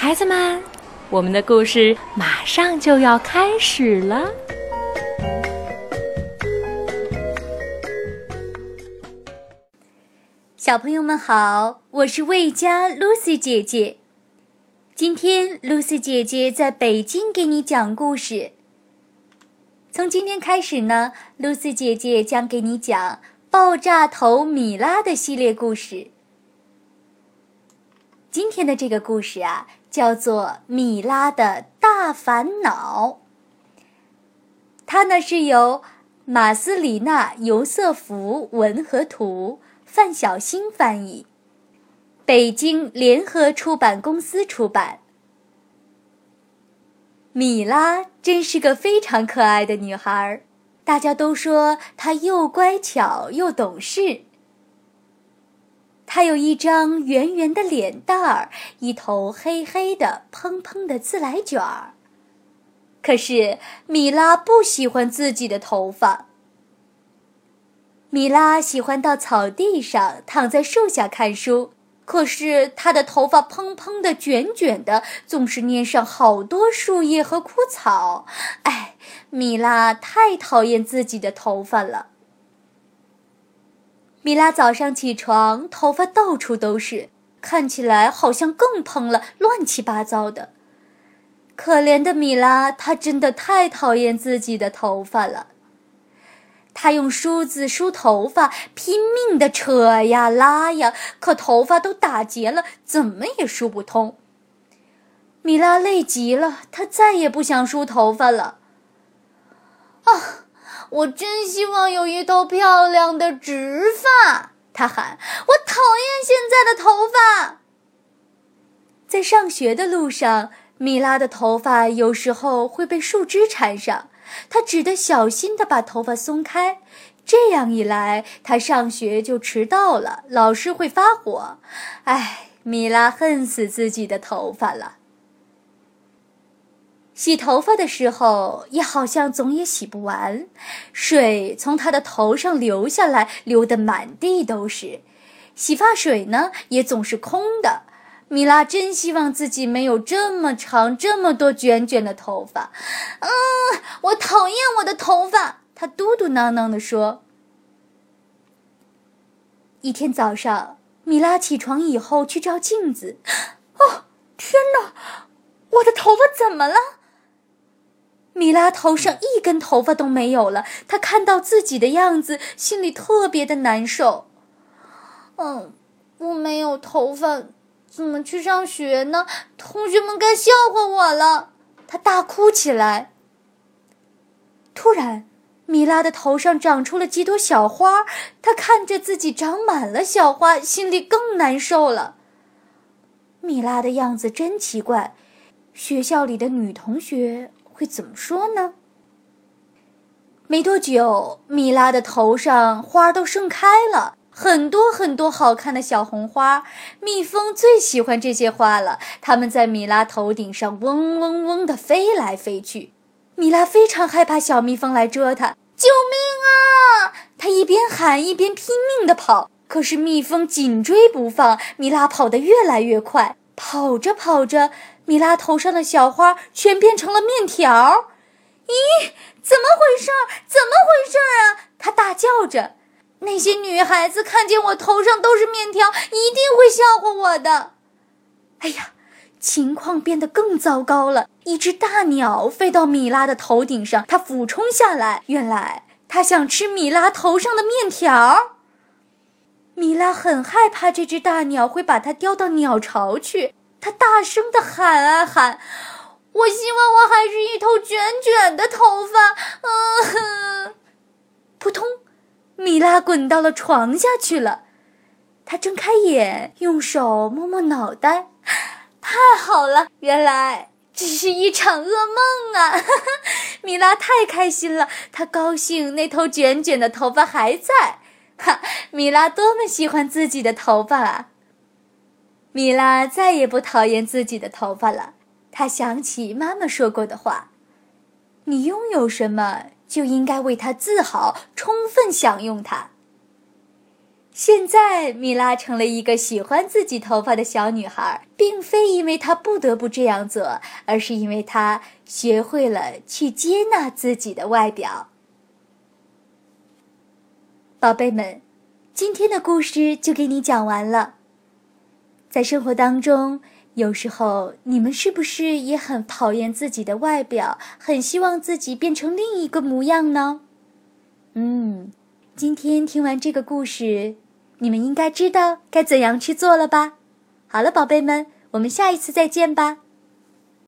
孩子们，我们的故事马上就要开始了。小朋友们好，我是魏佳 Lucy 姐姐。今天 Lucy 姐姐在北京给你讲故事。从今天开始呢，Lucy 姐姐将给你讲《爆炸头米拉》的系列故事。今天的这个故事啊。叫做《米拉的大烦恼》。它呢是由马斯里纳·尤瑟夫文和图，范小新翻译，北京联合出版公司出版。米拉真是个非常可爱的女孩，大家都说她又乖巧又懂事。他有一张圆圆的脸蛋儿，一头黑黑的、蓬蓬的自来卷儿。可是米拉不喜欢自己的头发。米拉喜欢到草地上躺在树下看书，可是她的头发蓬蓬的、卷卷的，总是粘上好多树叶和枯草。哎，米拉太讨厌自己的头发了。米拉早上起床，头发到处都是，看起来好像更蓬了，乱七八糟的。可怜的米拉，她真的太讨厌自己的头发了。她用梳子梳头发，拼命的扯呀拉呀，可头发都打结了，怎么也梳不通。米拉累极了，她再也不想梳头发了。啊！我真希望有一头漂亮的直发，他喊。我讨厌现在的头发。在上学的路上，米拉的头发有时候会被树枝缠上，她只得小心地把头发松开。这样一来，她上学就迟到了，老师会发火。唉，米拉恨死自己的头发了。洗头发的时候，也好像总也洗不完，水从他的头上流下来，流得满地都是。洗发水呢，也总是空的。米拉真希望自己没有这么长、这么多卷卷的头发。嗯，我讨厌我的头发，他嘟嘟囔囔地说。一天早上，米拉起床以后去照镜子，哦，天哪，我的头发怎么了？米拉头上一根头发都没有了，她看到自己的样子，心里特别的难受。嗯，我没有头发，怎么去上学呢？同学们该笑话我了。她大哭起来。突然，米拉的头上长出了几朵小花，她看着自己长满了小花，心里更难受了。米拉的样子真奇怪，学校里的女同学。会怎么说呢？没多久，米拉的头上花都盛开了，很多很多好看的小红花。蜜蜂最喜欢这些花了，它们在米拉头顶上嗡嗡嗡地飞来飞去。米拉非常害怕小蜜蜂来蛰它，救命啊！它一边喊一边拼命地跑，可是蜜蜂紧追不放，米拉跑得越来越快。跑着跑着。米拉头上的小花全变成了面条，咦，怎么回事？怎么回事啊？她大叫着。那些女孩子看见我头上都是面条，一定会笑话我的。哎呀，情况变得更糟糕了。一只大鸟飞到米拉的头顶上，它俯冲下来。原来它想吃米拉头上的面条。米拉很害怕这只大鸟会把它叼到鸟巢去。他大声的喊啊喊，我希望我还是一头卷卷的头发。嗯，扑通，米拉滚到了床下去了。他睁开眼，用手摸摸脑袋，太好了，原来这是一场噩梦啊！米拉太开心了，她高兴那头卷卷的头发还在。哈，米拉多么喜欢自己的头发啊！米拉再也不讨厌自己的头发了。她想起妈妈说过的话：“你拥有什么，就应该为它自豪，充分享用它。”现在，米拉成了一个喜欢自己头发的小女孩，并非因为她不得不这样做，而是因为她学会了去接纳自己的外表。宝贝们，今天的故事就给你讲完了。在生活当中，有时候你们是不是也很讨厌自己的外表，很希望自己变成另一个模样呢？嗯，今天听完这个故事。你们应该知道该怎样去做了吧？好了，宝贝们，我们下一次再见吧。